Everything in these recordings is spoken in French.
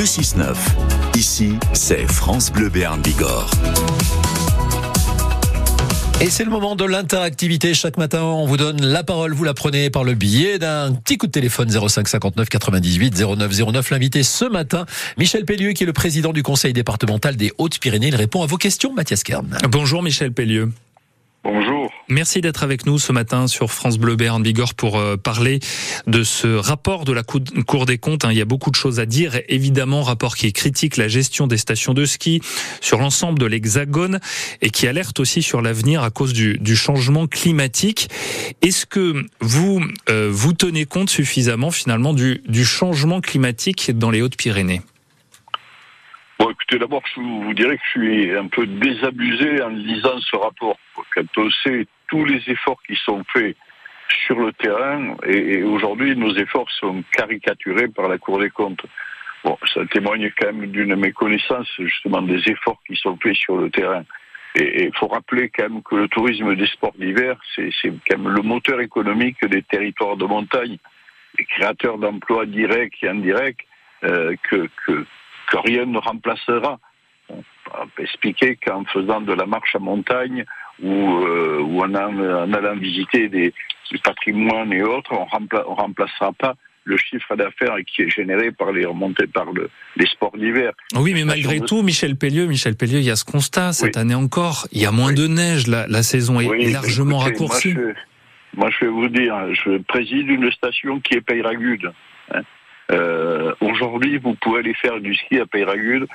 le 6-9. Ici, c'est France Bleu Béarn Bigorre. Et c'est le moment de l'interactivité. Chaque matin, on vous donne la parole. Vous la prenez par le biais d'un petit coup de téléphone 05 59 98 09 09. L'invité ce matin, Michel Pellieu, qui est le président du conseil départemental des Hautes-Pyrénées. Il répond à vos questions, Mathias Kern. Bonjour Michel Pellieu. Bonjour. Merci d'être avec nous ce matin sur France Bleu Béarn Bigorre pour euh, parler de ce rapport de la Cour des comptes. Hein. Il y a beaucoup de choses à dire. Évidemment, rapport qui critique la gestion des stations de ski sur l'ensemble de l'Hexagone et qui alerte aussi sur l'avenir à cause du, changement climatique. Est-ce que vous euh, vous tenez compte suffisamment finalement du, changement climatique dans les Hautes-Pyrénées? D'abord, je vous dirais que je suis un peu désabusé en lisant ce rapport. Quand on sait tous les efforts qui sont faits sur le terrain, et, aujourd'hui, nos efforts sont caricaturés par la Cour des comptes. Bon, ça témoigne quand même d'une méconnaissance, justement, des efforts qui sont faits sur le terrain. Et il faut rappeler quand même que le tourisme des sports d'hiver, c'est quand même le moteur économique des territoires de montagne, les créateurs d'emplois directs et indirects, euh, que, que rien ne remplacera. On peut expliquer qu'en faisant de la marche à montagne ou, euh, ou en, allant visiter des, du patrimoine et autres, on ne remplacera pas le chiffre d'affaires qui est généré par les remontées par le, les sports d'hiver. Oui, mais malgré tout, Michel Pellieu, Michel Pellieu, il y a ce constat cette année encore. Il y a moins de neige, la, la saison est, largement raccourcie. Moi je, vais vous dire, je préside une station qui est Peyragude. Hein. Euh, aujourd'hui, vous pouvez aller faire du ski à Peyragude.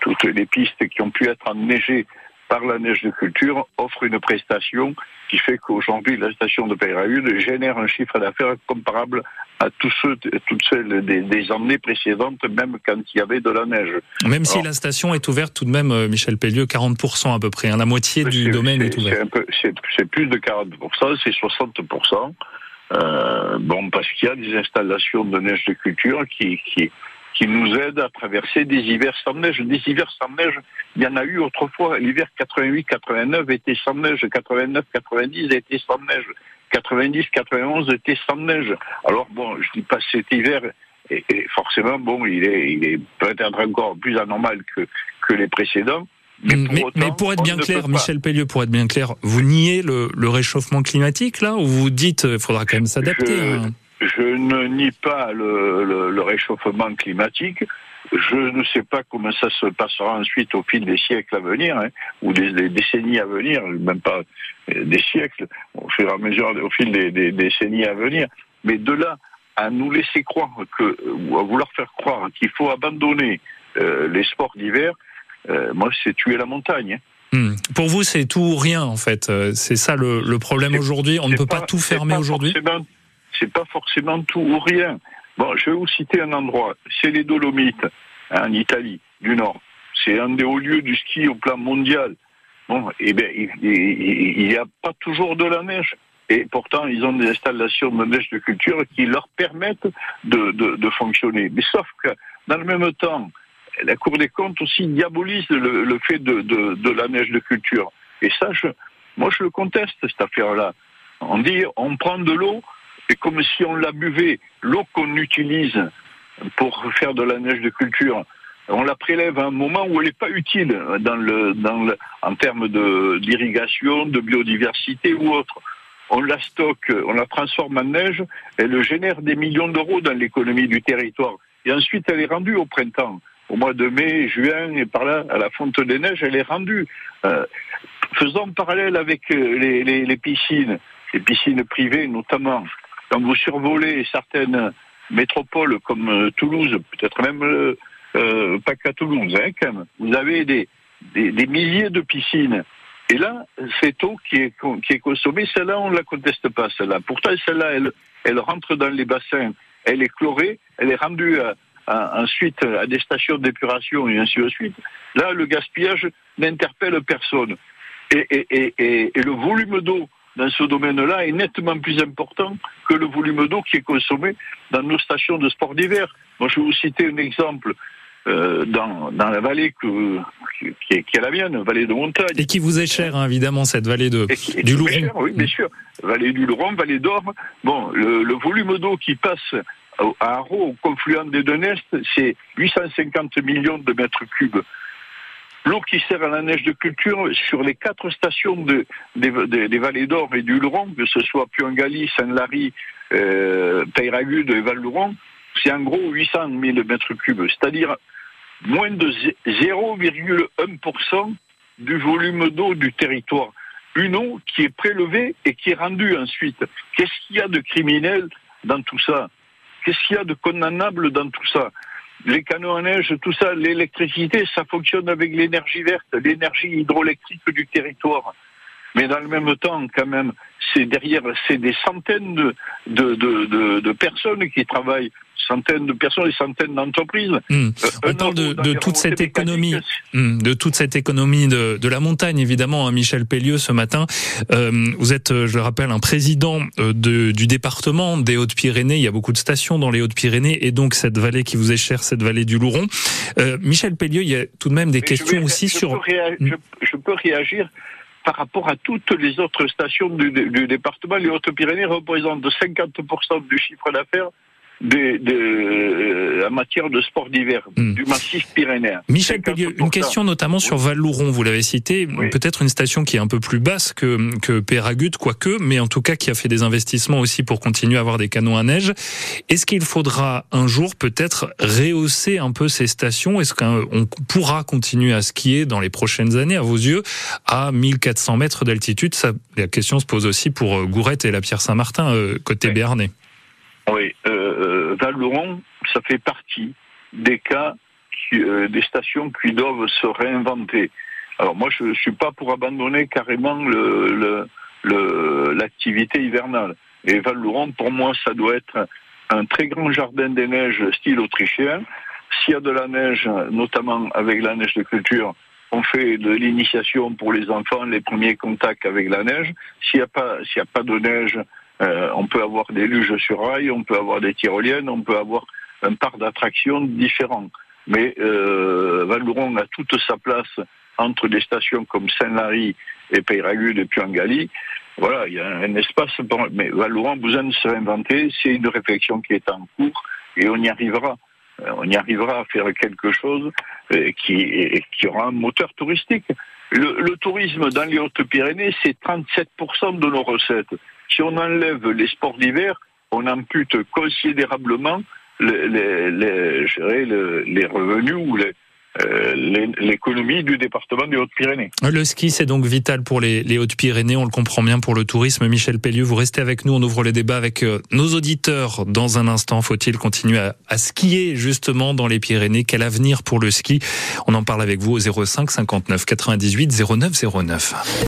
Toutes les pistes qui ont pu être enneigées par la neige de culture offrent une prestation qui fait qu'aujourd'hui, la station de Peyragude génère un chiffre d'affaires comparable à tous ceux, toutes celles des, années précédentes, même quand il y avait de la neige. Même si la station est ouverte tout de même, euh, Michel Pellieu, 40% à peu près. Hein, la moitié du domaine est, ouvert. C'est plus de 40%, c'est 60%. Euh, bon, parce qu'il y a des installations de neige de culture qui, qui, qui nous aident à traverser des hivers sans neige. Des hivers sans neige, il y en a eu autrefois. L'hiver 88-89 était sans neige, 89-90 était sans neige, 90-91 était sans neige. Alors bon, je dis pas cet hiver, et, forcément, bon, il est, il est peut-être encore plus anormal que, que les précédents. Mais, pour, être bien clair, Michel Pellieu, pour être bien clair, vous niez le, réchauffement climatique là ou vous dites qu'il euh, faudra quand même s'adapter je, hein je, ne nie pas le, réchauffement climatique. Je ne sais pas comment ça se passera ensuite au fil des siècles à venir, hein, ou des, décennies à venir, même pas des siècles, au fur et à mesure, au fil des, décennies à venir. Mais de là à nous laisser croire que, ou à vouloir faire croire qu'il faut abandonner euh, les sports d'hiver, euh, moi, c'est tuer la montagne. Hmm. Pour vous, c'est tout ou rien, en fait. Euh, c'est ça le, problème aujourd'hui. On ne peut pas, tout fermer aujourd'hui. C'est pas forcément tout ou rien. Bon, je vais vous citer un endroit. C'est les Dolomites, hein, en Italie du Nord. C'est un des hauts lieux du ski au plan mondial. Bon, eh bien, il n'y a pas toujours de la neige. Et pourtant, ils ont des installations de neige de culture qui leur permettent de, de fonctionner. Mais sauf que, dans le même temps, la Cour des comptes aussi diabolise le, fait de, la neige de culture. Et ça, moi, je le conteste, cette affaire-là. On dit, on prend de l'eau, et comme si on la buvait, l'eau qu'on utilise pour faire de la neige de culture, on la prélève à un moment où elle n'est pas utile dans le, dans en termes d'irrigation, de, biodiversité ou autre. On la stocke, on la transforme en neige, elle génère des millions d'euros dans l'économie du territoire. Et ensuite, elle est rendue au printemps au mois de mai, juin, et par là, à la fonte des neiges, elle est rendue. Euh, faisons parallèle avec euh, les, piscines, les piscines privées notamment. Quand vous survolez certaines métropoles comme euh, Toulouse, peut-être même euh, pas qu'à Toulouse, hein, quand même, vous avez des, des, milliers de piscines. Et là, cette eau qui est, qui est consommée, celle-là, on ne la conteste pas, celle-là. Pourtant, celle-là, elle, elle rentre dans les bassins, elle est chlorée, elle est rendue à, ensuite à des stations d'épuration et ainsi de suite, là, le gaspillage n'interpelle personne. Et, le volume d'eau dans ce domaine-là est nettement plus important que le volume d'eau qui est consommé dans nos stations de sport d'hiver. Moi, je vais vous citer un exemple. Euh, dans, la vallée que, qui, est, la mienne, vallée de montagne. Et qui vous est chère, hein, évidemment, cette vallée de, du Louron. oui, bien sûr. Vallée du Louron, vallée d'Or. Bon, le, volume d'eau qui passe à Haro, au confluent des deux Nest, c'est 850 millions de mètres cubes. L'eau qui sert à la neige de culture sur les quatre stations de, des, vallées d'Or et du Luron, que ce soit Puangali, Saint-Lary, euh, Peyragude et Val-Luron, c'est en gros 800 000 mètres cubes, c'est-à-dire moins de 0,1% du volume d'eau du territoire. Une eau qui est prélevée et qui est rendue ensuite. Qu'est-ce qu'il y a de criminel dans tout ça? Qu'est-ce qu'il y a de condamnable dans tout ça? Les canaux à neige, tout ça, l'électricité, ça fonctionne avec l'énergie verte, l'énergie hydroélectrique du territoire. Mais dans le même temps, quand même, c'est derrière, c'est des centaines de, de, de, personnes qui travaillent centaines de personnes et centaines d'entreprises. Hmm. Euh, On parle de, toute cette économie, hmm, de toute cette économie de, la montagne, évidemment. Hein, Michel Pellieu, ce matin, euh, vous êtes, euh, je le rappelle, un président du département des Hautes-Pyrénées. Il y a beaucoup de stations dans les Hautes-Pyrénées et donc cette vallée qui vous est chère, cette vallée du Louron. Michel Pellieu, il y a tout de même des questions aussi sur. Hmm. je peux réagir par rapport à toutes les autres stations du, département. Les Hautes-Pyrénées représentent 50% du chiffre d'affaires de, de, en matière de sport d'hiver, hmm. du massif pyrénéen. Michel Pellieu, une question notamment sur Val-Louron, vous l'avez cité, peut-être une station qui est un peu plus basse que, que Péragut, quoique, mais en tout cas qui a fait des investissements aussi pour continuer à avoir des canons à neige. Est-ce qu'il faudra un jour peut-être rehausser un peu ces stations? Est-ce qu'on pourra continuer à skier dans les prochaines années, à vos yeux, à 1400 mètres d'altitude Ça, La question se pose aussi pour euh, Gourette et la Pierre Saint-Martin, euh, côté Béarnais. Oui, euh, euh val ça fait partie des cas, euh, des stations qui doivent se réinventer. Alors moi, je ne suis pas pour abandonner carrément l'activité hivernale. Et val pour moi, ça doit être un très grand jardin des neiges style autrichien. S'il y a de la neige, notamment avec la neige de culture, on fait de l'initiation pour les enfants, les premiers contacts avec la neige. S'il n'y a pas, s'il n'y a pas de neige, euh, on peut avoir des luges sur rail, on peut avoir des tyroliennes, on peut avoir un parc d'attractions différents. Mais euh, a toute sa place entre des stations comme Saint-Lary et Peyragude et Puangali. Voilà, il y a un espace. Mais Valouron a besoin de se réinventer. C'est une réflexion qui est en cours et on y arrivera. Euh, on y arrivera à faire quelque chose euh, qui aura un moteur touristique. Le, le tourisme dans les Hautes-Pyrénées, c'est 37% de nos recettes. Si on enlève les sports d'hiver, on ampute considérablement les, les, revenus ou les, l'économie du département des Hautes-Pyrénées. Le ski, c'est donc vital pour les, Hautes-Pyrénées, on le comprend bien pour le tourisme. Michel Pellieu, vous restez avec nous, on ouvre les débats avec euh, nos auditeurs dans un instant. Faut-il continuer à, à, skier justement dans les Pyrénées? Quel avenir pour le ski? On en parle avec vous au 05 59 98 09 09.